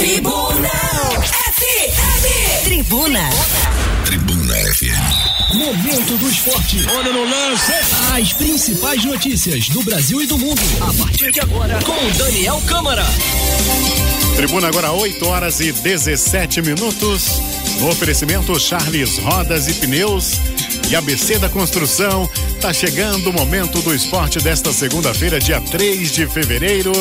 Tribuna FM. Tribuna. Tribuna FM. Momento do esporte. Olha no lance. As principais notícias do Brasil e do mundo. A partir de agora, com Daniel Câmara. Tribuna agora 8 horas e 17 minutos. No oferecimento Charles Rodas e Pneus e ABC da Construção. Tá chegando o momento do esporte desta segunda-feira, dia 3 de fevereiro.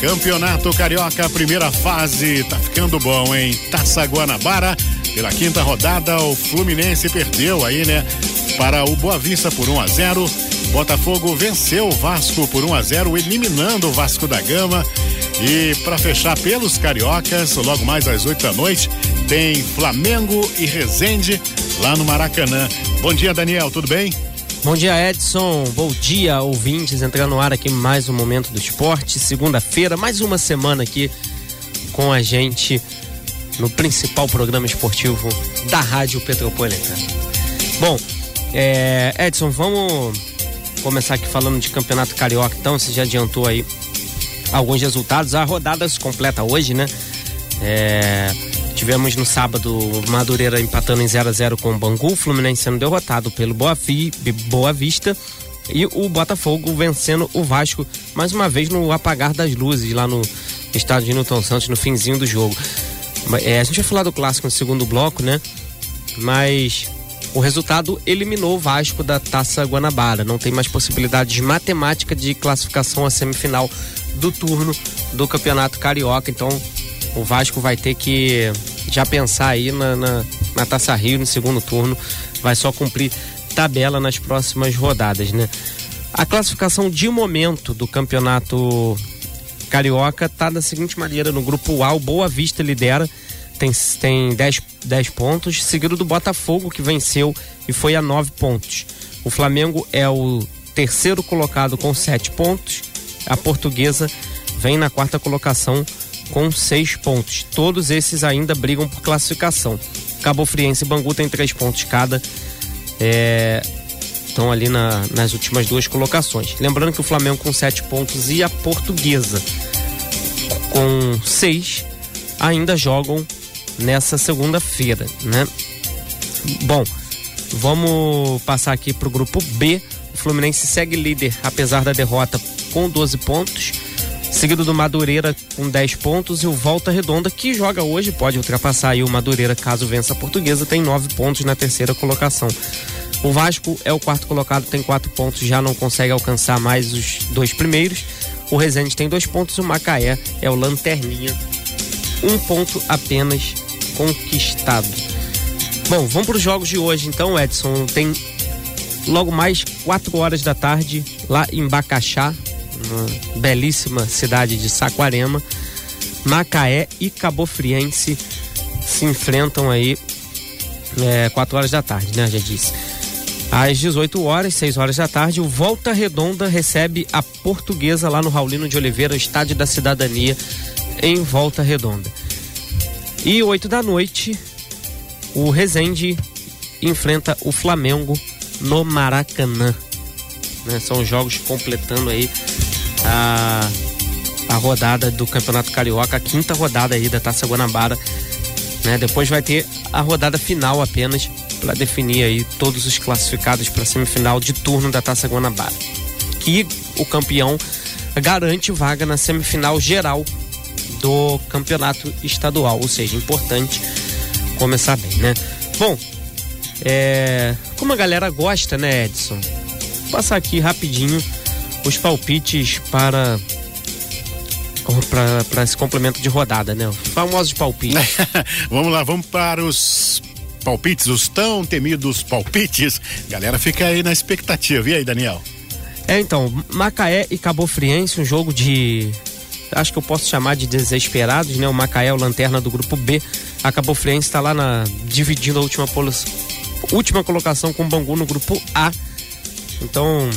Campeonato Carioca, primeira fase. Tá ficando bom, hein? Taça Guanabara. Pela quinta rodada, o Fluminense perdeu aí, né? Para o Boa Vista por 1 a 0. Botafogo venceu o Vasco por 1 a 0, eliminando o Vasco da Gama. E para fechar pelos cariocas, logo mais às 8 da noite, tem Flamengo e Resende lá no Maracanã. Bom dia, Daniel, tudo bem? Bom dia, Edson. Bom dia, ouvintes. Entrando no ar aqui mais um momento do esporte. Segunda-feira, mais uma semana aqui com a gente no principal programa esportivo da Rádio Petropolitana. Bom, é, Edson, vamos começar aqui falando de Campeonato Carioca. Então, você já adiantou aí alguns resultados. A rodada se completa hoje, né? É, tivemos no sábado Madureira empatando em 0 a 0 com o Bangu, Fluminense sendo derrotado pelo Boa, Fi, Boa Vista e o Botafogo vencendo o Vasco mais uma vez no apagar das luzes lá no estádio de Newton Santos no finzinho do jogo. É, a gente vai falar do clássico no segundo bloco, né? Mas o resultado eliminou o Vasco da Taça Guanabara. Não tem mais possibilidade de matemática de classificação à semifinal do turno do Campeonato Carioca. Então o Vasco vai ter que já pensar aí na, na, na Taça Rio no segundo turno. Vai só cumprir tabela nas próximas rodadas, né? A classificação de momento do Campeonato Carioca tá da seguinte maneira: no grupo A, o Boa Vista lidera, tem, tem 10, 10 pontos, seguido do Botafogo, que venceu e foi a 9 pontos. O Flamengo é o terceiro colocado com 7 pontos. A portuguesa vem na quarta colocação com 6 pontos. Todos esses ainda brigam por classificação. Cabo Friense e Bangu tem 3 pontos cada. É, estão ali na, nas últimas duas colocações. Lembrando que o Flamengo com sete pontos e a Portuguesa com seis ainda jogam nessa segunda-feira, né? Bom, vamos passar aqui para o grupo B. O Fluminense segue líder, apesar da derrota, com 12 pontos. Seguido do Madureira com 10 pontos e o Volta Redonda, que joga hoje, pode ultrapassar aí o Madureira caso vença a Portuguesa, tem 9 pontos na terceira colocação. O Vasco é o quarto colocado, tem quatro pontos, já não consegue alcançar mais os dois primeiros. O Resende tem dois pontos, o Macaé é o Lanterninha, um ponto apenas conquistado. Bom, vamos para os jogos de hoje então, Edson. Tem logo mais quatro horas da tarde lá em Bacaxá, uma belíssima cidade de Saquarema. Macaé e Cabo Friense se enfrentam aí é, 4 horas da tarde, né? Já disse. Às 18 horas, 6 horas da tarde, o Volta Redonda recebe a Portuguesa lá no Raulino de Oliveira, Estádio da Cidadania, em Volta Redonda. E 8 da noite, o Resende enfrenta o Flamengo no Maracanã. Né? São jogos completando aí a, a rodada do Campeonato Carioca, a quinta rodada aí da Taça Guanabara. Né? Depois vai ter a rodada final apenas para definir aí todos os classificados para semifinal de turno da Taça Guanabara. Que o campeão garante vaga na semifinal geral do campeonato estadual, ou seja, importante começar bem, né? Bom, é, como a galera gosta, né, Edson? Vou passar aqui rapidinho os palpites para para esse complemento de rodada, né? Os famosos palpites. vamos lá, vamos para os palpites, os tão temidos palpites. Galera fica aí na expectativa. E aí, Daniel? É, então, Macaé e Cabo Friense, um jogo de. Acho que eu posso chamar de desesperados, né? O Macaé é o lanterna do grupo B. A Cabo Friense está lá na. dividindo a última, última colocação com o Bangu no grupo A. Então,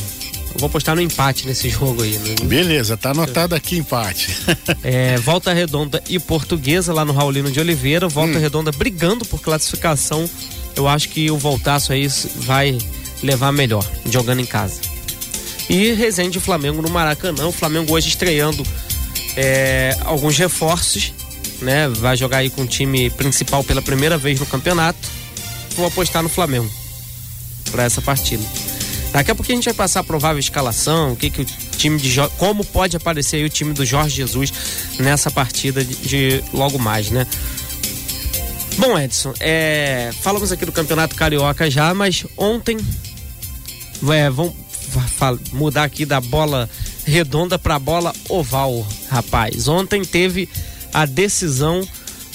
eu vou apostar no empate nesse jogo aí. Né? Beleza, tá anotado aqui empate. é, Volta Redonda e Portuguesa lá no Raulino de Oliveira. Volta hum. Redonda brigando por classificação. Eu acho que o Voltaço aí vai levar melhor, jogando em casa. E Resende e Flamengo no Maracanã. O Flamengo hoje estreando é, alguns reforços né? Vai jogar aí com o time principal pela primeira vez no campeonato. Vou apostar no Flamengo para essa partida. Daqui a pouco a gente vai passar a provável escalação, o que, que o time de como pode aparecer aí o time do Jorge Jesus nessa partida de, de logo mais, né? Bom, Edson, é, falamos aqui do Campeonato Carioca já, mas ontem é, vamos mudar aqui da bola redonda para bola oval, rapaz. Ontem teve a decisão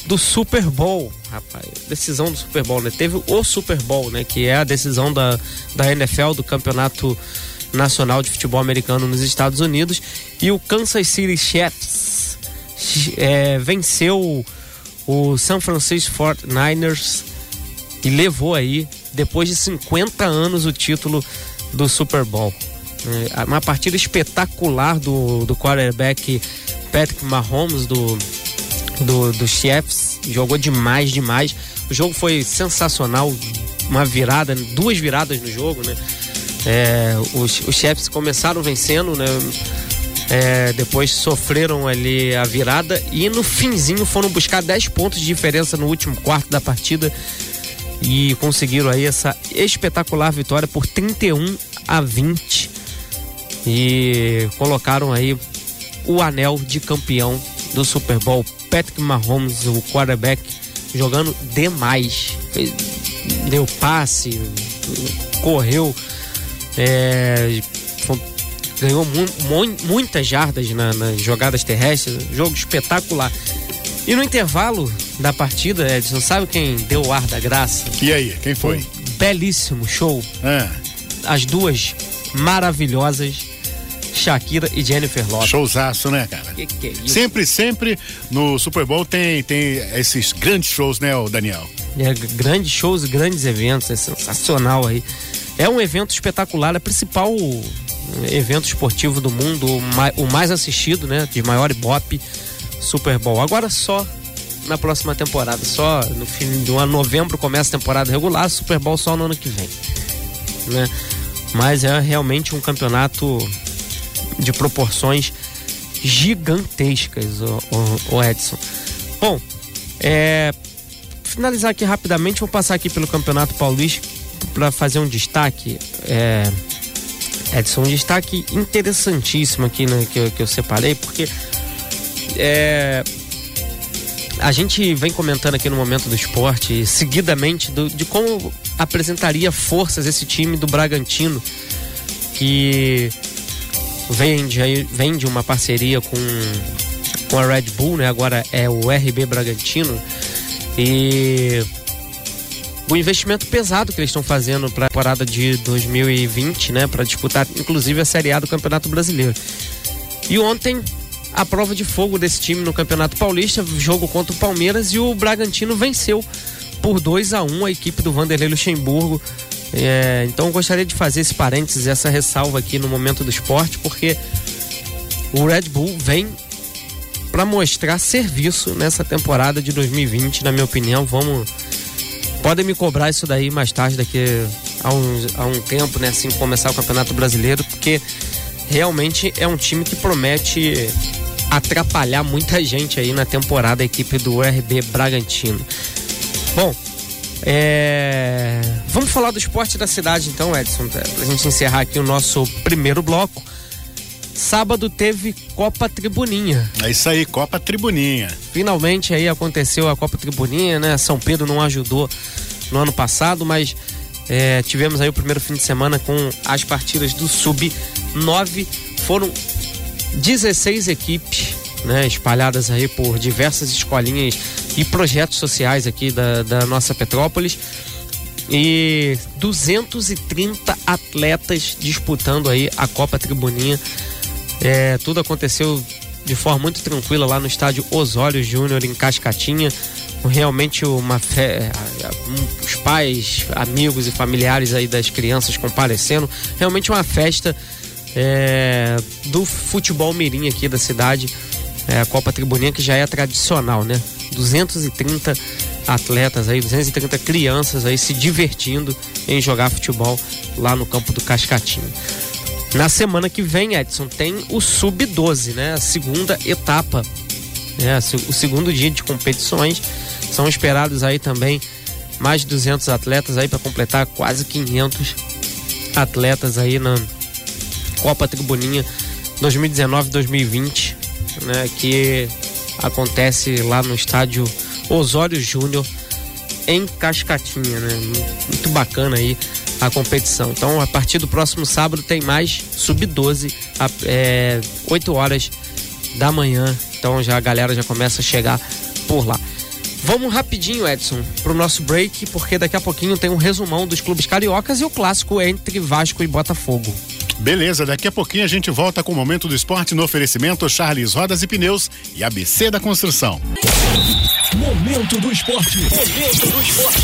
do Super Bowl, rapaz. Decisão do Super Bowl, né? Teve o Super Bowl, né? Que é a decisão da, da NFL, do Campeonato Nacional de Futebol Americano nos Estados Unidos. E o Kansas City Chiefs é, venceu o San Francisco 49ers e levou aí, depois de 50 anos, o título do Super Bowl. É, uma partida espetacular do, do quarterback Patrick Mahomes, do, do, do Chiefs. Jogou demais, demais. O jogo foi sensacional. Uma virada, duas viradas no jogo, né? É, os, os Chiefs começaram vencendo, né? É, depois sofreram ali a virada e no finzinho foram buscar 10 pontos de diferença no último quarto da partida e conseguiram aí essa espetacular vitória por 31 a 20 e colocaram aí o anel de campeão do Super Bowl. Patrick Mahomes, o quarterback, jogando demais. Deu passe, correu, é, ganhou mu- mu- muitas jardas na- nas jogadas terrestres. Jogo espetacular. E no intervalo da partida, Edson, sabe quem deu o ar da graça? E aí, quem foi? Um belíssimo show. Ah, As duas maravilhosas, Shakira e Jennifer Lopez. showzaço, né, cara? Que que é isso? Sempre, sempre no Super Bowl tem, tem esses grandes shows, né, Daniel? É, grandes shows e grandes eventos, é sensacional aí. É um evento espetacular, é o principal evento esportivo do mundo, o mais assistido, né? De maior ibope, Super Bowl. Agora só na próxima temporada, só no fim do ano, novembro começa a temporada regular, Super Bowl só no ano que vem, né? Mas é realmente um campeonato de proporções gigantescas, o, Edson. Bom, é, finalizar aqui rapidamente, vou passar aqui pelo Campeonato Paulista para fazer um destaque. É, Edson, um destaque interessantíssimo aqui né, que, eu, que eu separei, porque é, a gente vem comentando aqui no momento do esporte, seguidamente, do- de como apresentaria forças esse time do Bragantino, que vende, vende uma parceria com, com a Red Bull, né? Agora é o RB Bragantino. E o investimento pesado que eles estão fazendo para a temporada de 2020, né? Para disputar, inclusive, a Série A do Campeonato Brasileiro. E ontem, a prova de fogo desse time no Campeonato Paulista, jogo contra o Palmeiras e o Bragantino venceu por 2 a 1 a equipe do Vanderlei Luxemburgo. É, então gostaria de fazer esse parênteses, essa ressalva aqui no momento do esporte, porque o Red Bull vem para mostrar serviço nessa temporada de 2020, na minha opinião. Vamos. Podem me cobrar isso daí mais tarde, daqui a um, a um tempo, né? Assim começar o Campeonato Brasileiro, porque realmente é um time que promete atrapalhar muita gente aí na temporada, a equipe do RB Bragantino. Bom, é... vamos falar do esporte da cidade então, Edson, pra gente encerrar aqui o nosso primeiro bloco. Sábado teve Copa Tribuninha. É isso aí, Copa Tribuninha. Finalmente aí aconteceu a Copa Tribuninha, né? São Pedro não ajudou no ano passado, mas é, tivemos aí o primeiro fim de semana com as partidas do Sub-9. Foram 16 equipes, né? Espalhadas aí por diversas escolinhas e projetos sociais aqui da, da nossa Petrópolis. E 230 atletas disputando aí a Copa Tribuninha. É, tudo aconteceu de forma muito tranquila lá no estádio Osório Júnior em Cascatinha. Realmente uma fé, os pais, amigos e familiares aí das crianças comparecendo. Realmente uma festa é, do futebol mirim aqui da cidade. É, a Copa Tribuninha que já é tradicional, né? 230 atletas aí, 230 crianças aí se divertindo em jogar futebol lá no campo do Cascatinho. Na semana que vem, Edson, tem o Sub-12, né? A segunda etapa É, o segundo dia de competições. São esperados aí também mais de 200 atletas aí para completar quase 500 atletas aí na Copa Tribuninha 2019-2020, né, que acontece lá no estádio Osório Júnior em Cascatinha, né? Muito bacana aí a competição. Então, a partir do próximo sábado tem mais sub-12, é, 8 horas da manhã. Então já a galera já começa a chegar por lá. Vamos rapidinho, Edson, pro nosso break, porque daqui a pouquinho tem um resumão dos clubes cariocas e o clássico entre Vasco e Botafogo. Beleza, daqui a pouquinho a gente volta com o Momento do Esporte no oferecimento Charles Rodas e Pneus e ABC da Construção. Momento do Esporte. Momento do Esporte.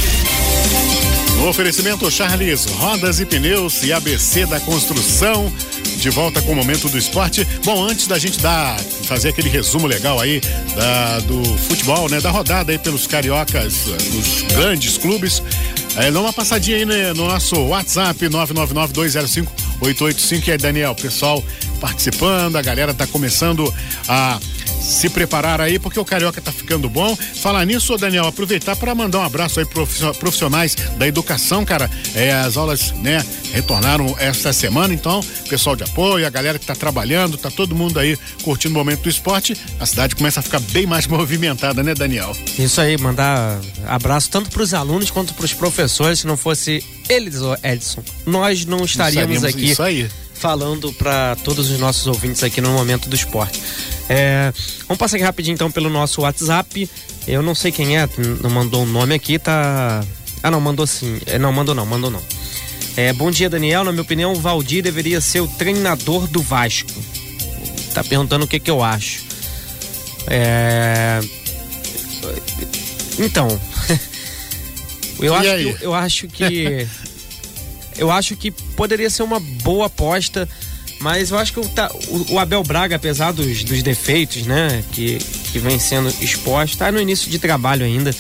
No oferecimento Charles Rodas e Pneus e ABC da Construção. De volta com o momento do esporte. Bom, antes da gente dar fazer aquele resumo legal aí da, do futebol, né, da rodada aí pelos cariocas, dos grandes clubes, é, dá uma passadinha aí né, no nosso WhatsApp 999-205-885. E aí, Daniel, pessoal participando, a galera tá começando a se preparar aí, porque o Carioca tá ficando bom. Falar nisso, Daniel, aproveitar para mandar um abraço aí profissionais da educação, cara. É, as aulas, né, retornaram esta semana, então, pessoal de apoio, a galera que tá trabalhando, tá todo mundo aí curtindo o momento do esporte, a cidade começa a ficar bem mais movimentada, né, Daniel? Isso aí, mandar abraço tanto para os alunos quanto para os professores, se não fosse eles, Edson, nós não estaríamos aqui falando para todos os nossos ouvintes aqui no momento do esporte. É, vamos passar aqui rapidinho então pelo nosso WhatsApp. Eu não sei quem é, não mandou o um nome aqui, tá. Ah, não, mandou sim. É, não, mandou não, mandou não. É, bom dia, Daniel. Na minha opinião, o Valdir deveria ser o treinador do Vasco. Tá perguntando o que, que eu acho. É... Então, eu acho, que, eu acho que eu acho que poderia ser uma boa aposta mas eu acho que o, o, Abel Braga, apesar dos, dos defeitos, né, que, que vem sendo exposto, está no início de trabalho ainda.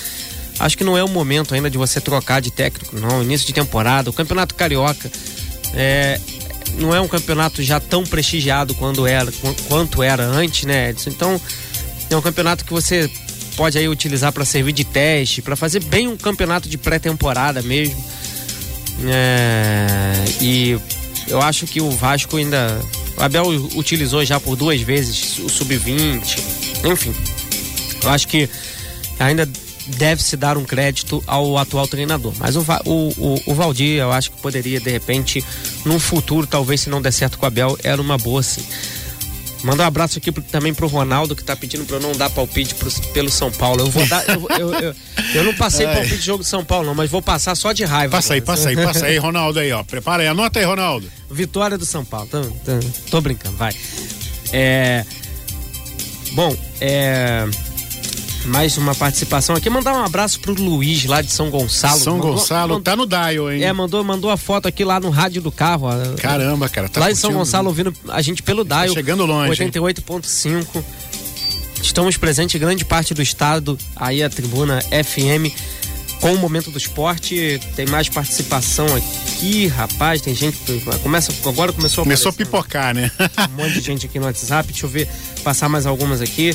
Acho que não é o momento ainda de você trocar de técnico, não. Início de temporada, o Campeonato Carioca é, não é um campeonato já tão prestigiado quando era, quanto era antes, né, Edson? Então, é um campeonato que você pode aí utilizar para servir de teste, para fazer bem um campeonato de pré-temporada mesmo. É, e eu acho que o Vasco ainda. O Abel utilizou já por duas vezes o sub-20. Enfim. Eu acho que ainda deve se dar um crédito ao atual treinador. Mas o, o, o, Valdir, eu acho que poderia, de repente, num futuro, talvez se não der certo com o Abel, era uma boa sim. Manda um abraço aqui pro, também pro Ronaldo, que tá pedindo pra eu não dar palpite pro, pelo São Paulo. Eu vou dar. Eu, eu, eu, eu não passei Ai. palpite de jogo de São Paulo, não, mas vou passar só de raiva. Passa aí, passa aí, passa aí, Ronaldo aí, ó. Prepara aí, anota aí, Ronaldo. Vitória do São Paulo. Tô, tô, tô brincando, vai. É. Bom, é mais uma participação aqui. Mandar um abraço pro Luiz lá de São Gonçalo. São mandou, Gonçalo, mandou, tá no Dial, hein? É, mandou, mandou a foto aqui lá no rádio do carro. Ó. Caramba, cara. Tá lá em São Gonçalo ouvindo a gente pelo Dial. Tá chegando longe. 88.5. Estamos presentes em grande parte do estado, aí a tribuna FM com o momento do esporte. Tem mais participação aqui, rapaz. Tem gente. Começa, agora começou a Começou a pipocar, né? um monte de gente aqui no WhatsApp. Deixa eu ver, passar mais algumas aqui.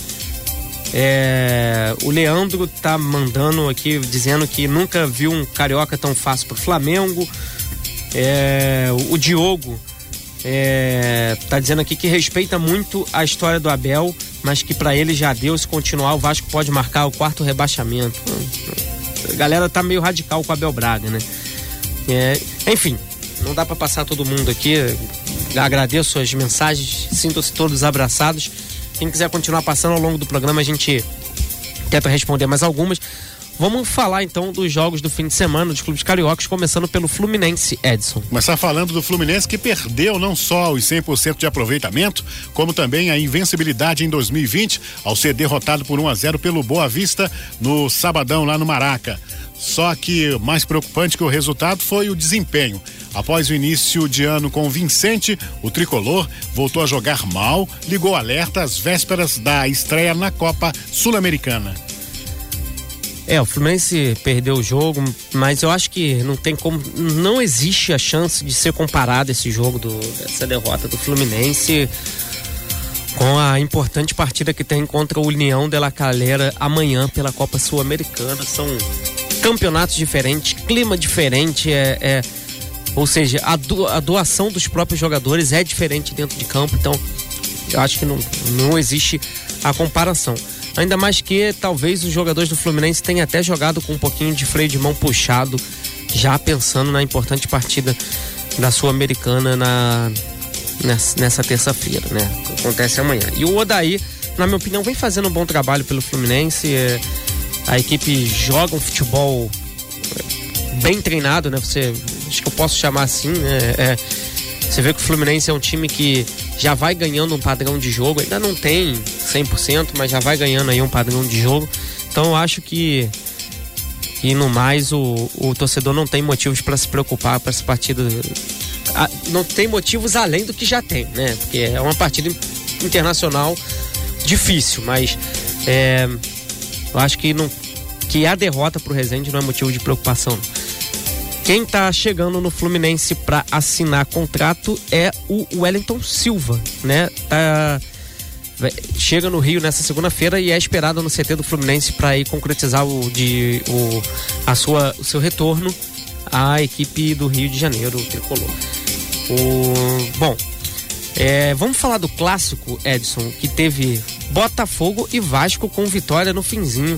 É, o Leandro tá mandando aqui dizendo que nunca viu um carioca tão fácil pro Flamengo. É, o Diogo é, tá dizendo aqui que respeita muito a história do Abel, mas que para ele já deu. Se continuar, o Vasco pode marcar o quarto rebaixamento. A galera tá meio radical com o Abel Braga, né? É, enfim, não dá para passar todo mundo aqui. Agradeço as mensagens, sinto-se todos abraçados. Quem quiser continuar passando ao longo do programa, a gente tenta responder mais algumas. Vamos falar então dos jogos do fim de semana dos clubes cariocas, começando pelo Fluminense, Edson. Começar falando do Fluminense que perdeu não só os 100% de aproveitamento, como também a invencibilidade em 2020, ao ser derrotado por 1 a 0 pelo Boa Vista no sabadão lá no Maraca. Só que mais preocupante que o resultado foi o desempenho. Após o início de ano Vicente, o tricolor voltou a jogar mal, ligou alerta às vésperas da estreia na Copa Sul-Americana. É, o Fluminense perdeu o jogo, mas eu acho que não tem como. Não existe a chance de ser comparado esse jogo, do, dessa derrota do Fluminense com a importante partida que tem contra o União de la Calera amanhã pela Copa Sul-Americana. São campeonatos diferentes, clima diferente, é, é ou seja, a, do, a doação dos próprios jogadores é diferente dentro de campo, então eu acho que não, não existe a comparação. Ainda mais que talvez os jogadores do Fluminense tenham até jogado com um pouquinho de freio de mão puxado, já pensando na importante partida da Sul-Americana na, nessa, nessa terça-feira, né? Acontece amanhã. E o Odaí, na minha opinião, vem fazendo um bom trabalho pelo Fluminense. É, a equipe joga um futebol bem treinado, né? Você, acho que eu posso chamar assim, né? É, você vê que o Fluminense é um time que já vai ganhando um padrão de jogo, ainda não tem 100%, mas já vai ganhando aí um padrão de jogo. Então eu acho que e no mais o, o torcedor não tem motivos para se preocupar para essa partida. Não tem motivos além do que já tem, né? Porque é uma partida internacional difícil, mas é, eu acho que não que a derrota para o Resende não é motivo de preocupação. Quem está chegando no Fluminense para assinar contrato é o Wellington Silva, né? Tá, chega no Rio nessa segunda-feira e é esperado no CT do Fluminense para ir concretizar o, de, o, a sua, o seu retorno à equipe do Rio de Janeiro, tricolor. O, bom, é, vamos falar do clássico, Edson, que teve Botafogo e Vasco com vitória no finzinho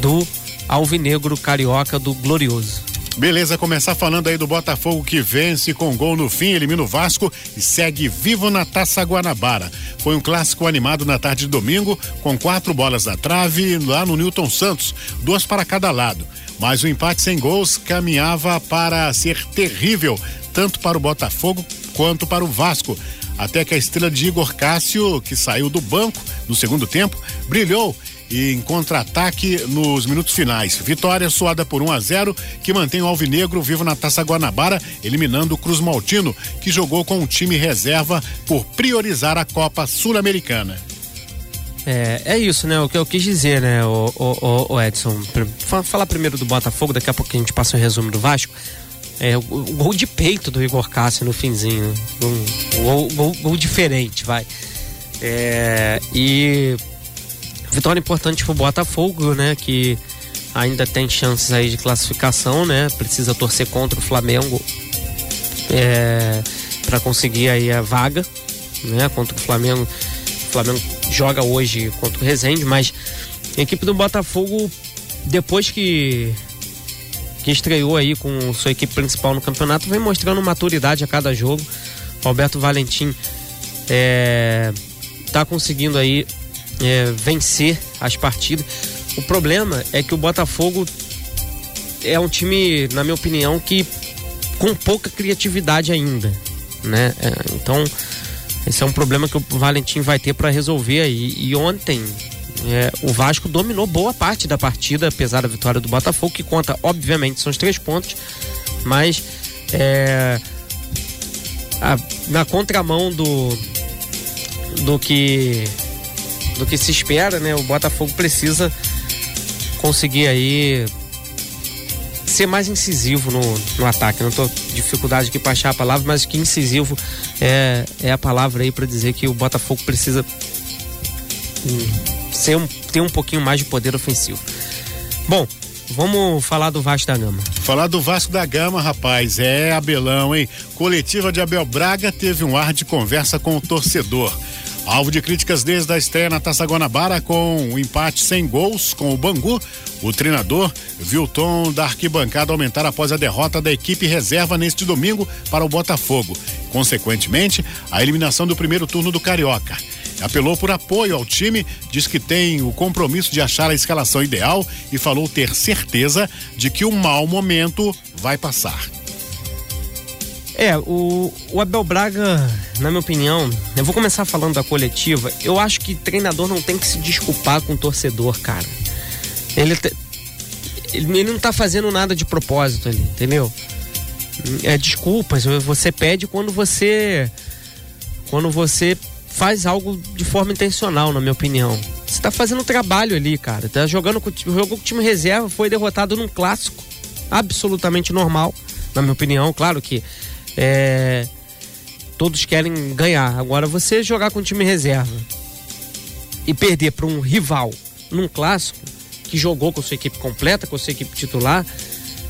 do Alvinegro Carioca do Glorioso. Beleza, começar falando aí do Botafogo que vence com gol no fim, elimina o Vasco e segue vivo na Taça Guanabara. Foi um clássico animado na tarde de domingo, com quatro bolas na trave lá no Newton Santos, duas para cada lado. Mas o empate sem gols caminhava para ser terrível, tanto para o Botafogo quanto para o Vasco. Até que a estrela de Igor Cássio, que saiu do banco no segundo tempo, brilhou e em contra-ataque nos minutos finais. Vitória suada por 1 a 0 que mantém o Alvinegro vivo na Taça Guanabara, eliminando o Cruz Maltino, que jogou com o time reserva por priorizar a Copa Sul-Americana. É, é isso, né? O que eu quis dizer, né, o, o, o Edson? Falar primeiro do Botafogo, daqui a pouco a gente passa o um resumo do Vasco. É, o, o, gol de peito do Igor Cássio no finzinho. Um, gol, gol, gol diferente, vai. É, e Vitória importante pro Botafogo, né? Que ainda tem chances aí de classificação, né? Precisa torcer contra o Flamengo é, para conseguir aí a vaga, né? Contra o Flamengo. O Flamengo joga hoje contra o Resende, mas a equipe do Botafogo, depois que que estreou aí com sua equipe principal no campeonato, vem mostrando maturidade a cada jogo. Alberto Valentim é, tá conseguindo aí é, vencer as partidas. O problema é que o Botafogo é um time, na minha opinião, que com pouca criatividade ainda, né? É, então esse é um problema que o Valentim vai ter para resolver aí. E ontem é, o Vasco dominou boa parte da partida, apesar da vitória do Botafogo, que conta, obviamente, são os três pontos, mas é, a, na contramão do do que do que se espera, né? O Botafogo precisa conseguir aí ser mais incisivo no, no ataque. Não tô dificuldade aqui para achar a palavra, mas que incisivo é, é a palavra aí para dizer que o Botafogo precisa hum, ser um, ter um pouquinho mais de poder ofensivo. Bom, Vamos falar do Vasco da Gama. Falar do Vasco da Gama, rapaz, é Abelão, hein? Coletiva de Abel Braga teve um ar de conversa com o torcedor. Alvo de críticas desde a estreia na Taça Guanabara com um empate sem gols com o Bangu, o treinador viu o tom da arquibancada aumentar após a derrota da equipe reserva neste domingo para o Botafogo. Consequentemente, a eliminação do primeiro turno do Carioca. Apelou por apoio ao time, diz que tem o compromisso de achar a escalação ideal e falou ter certeza de que o mau momento vai passar. É, o, o Abel Braga, na minha opinião, eu vou começar falando da coletiva. Eu acho que treinador não tem que se desculpar com o torcedor, cara. Ele, ele, não tá fazendo nada de propósito ali, entendeu? É desculpas, você pede quando você. Quando você faz algo de forma intencional, na minha opinião. Você tá fazendo trabalho ali, cara. Tá jogando com, jogou com o time reserva, foi derrotado num clássico. Absolutamente normal, na minha opinião. Claro que é, todos querem ganhar. Agora você jogar com time reserva e perder para um rival num clássico que jogou com sua equipe completa, com sua equipe titular,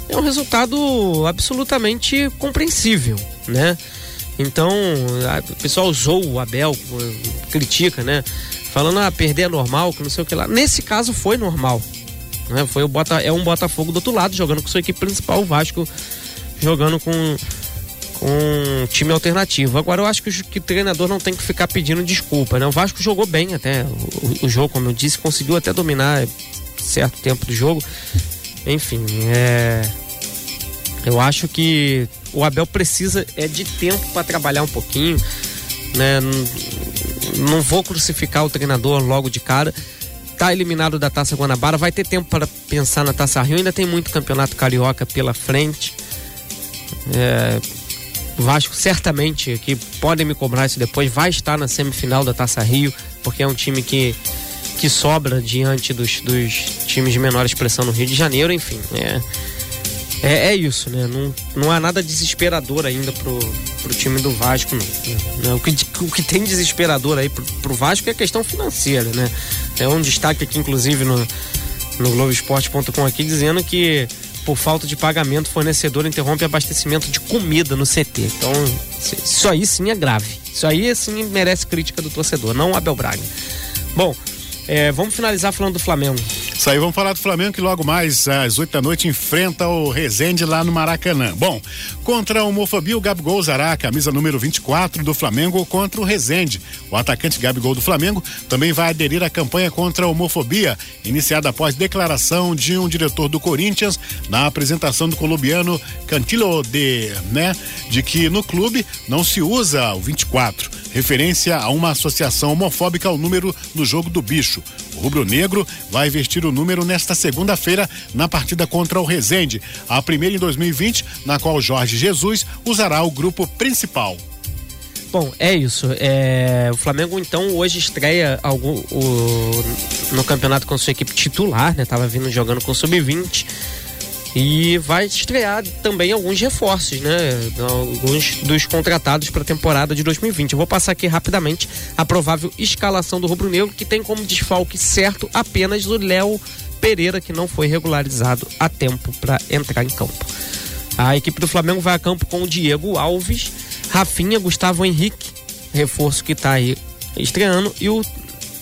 é um resultado absolutamente compreensível, né? Então, o pessoal usou o Abel, critica, né? Falando, ah, perder é normal, que não sei o que lá. Nesse caso foi normal. Né? Foi o Bota, é um Botafogo do outro lado, jogando com sua equipe principal, o Vasco jogando com, com um time alternativo. Agora eu acho que o, que o treinador não tem que ficar pedindo desculpa, né? O Vasco jogou bem até o, o jogo, como eu disse, conseguiu até dominar certo tempo do jogo. Enfim, é. Eu acho que o Abel precisa é de tempo para trabalhar um pouquinho, né? Não, vou crucificar o treinador logo de cara. Tá eliminado da Taça Guanabara, vai ter tempo para pensar na Taça Rio. Ainda tem muito campeonato carioca pela frente. É, Vasco certamente que podem me cobrar isso depois vai estar na semifinal da Taça Rio, porque é um time que que sobra diante dos, dos times de menor expressão no Rio de Janeiro, enfim. É, é, é, isso, né? Não, não há nada desesperador ainda pro, pro time do Vasco, não. Né? O, que, o que tem desesperador aí pro, pro Vasco é a questão financeira, né? É um destaque aqui, inclusive, no, no Globoesporte.com aqui, dizendo que por falta de pagamento, fornecedor interrompe abastecimento de comida no CT. Então, isso aí sim é grave. Isso aí sim merece crítica do torcedor, não o Abel Braga. Bom, é, vamos finalizar falando do Flamengo. Isso aí, vamos falar do Flamengo que logo mais às 8 da noite enfrenta o Rezende lá no Maracanã. Bom, contra a homofobia, o Gabigol usará camisa número 24 do Flamengo contra o Rezende. O atacante Gabigol do Flamengo também vai aderir à campanha contra a homofobia, iniciada após declaração de um diretor do Corinthians na apresentação do colombiano Cantilo de, né, de que no clube não se usa o 24, referência a uma associação homofóbica ao número no jogo do bicho. O rubro-negro vai vestir o número nesta segunda-feira na partida contra o Rezende, a primeira em 2020, na qual Jorge Jesus usará o grupo principal. Bom, é isso. É, o Flamengo então hoje estreia algum, o, no campeonato com sua equipe titular, né? Tava vindo jogando com sub-20 e vai estrear também alguns reforços, né? Alguns dos contratados para a temporada de 2020. Eu vou passar aqui rapidamente a provável escalação do Rubro Negro, que tem como desfalque certo apenas o Léo Pereira, que não foi regularizado a tempo para entrar em campo. A equipe do Flamengo vai a campo com o Diego Alves, Rafinha, Gustavo Henrique, reforço que está aí estreando, e o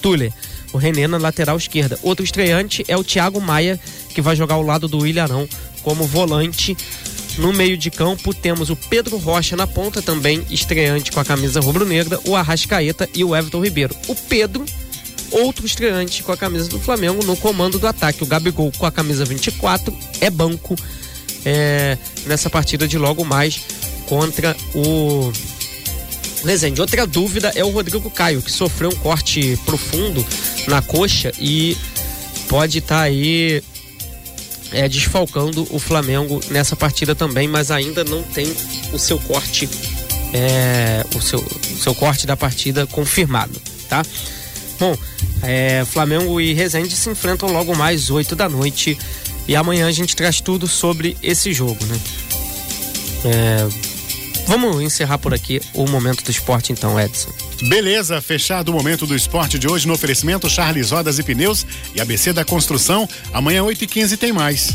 Tuller, o René na lateral esquerda. Outro estreante é o Thiago Maia, que vai jogar ao lado do Ilharão como volante. No meio de campo temos o Pedro Rocha na ponta, também estreante com a camisa rubro-negra, o Arrascaeta e o Everton Ribeiro. O Pedro, outro estreante com a camisa do Flamengo no comando do ataque. O Gabigol com a camisa 24 é banco é, nessa partida de logo mais contra o Rezende. Outra dúvida é o Rodrigo Caio, que sofreu um corte profundo na coxa e pode estar tá aí é, desfalcando o Flamengo nessa partida também, mas ainda não tem o seu corte, é, o, seu, o seu corte da partida confirmado, tá? Bom, é, Flamengo e Resende se enfrentam logo mais 8 da noite e amanhã a gente traz tudo sobre esse jogo, né? É, vamos encerrar por aqui o momento do esporte então, Edson. Beleza, fechado o momento do esporte de hoje no oferecimento Charles Rodas e Pneus e ABC da Construção. Amanhã 8h15 tem mais.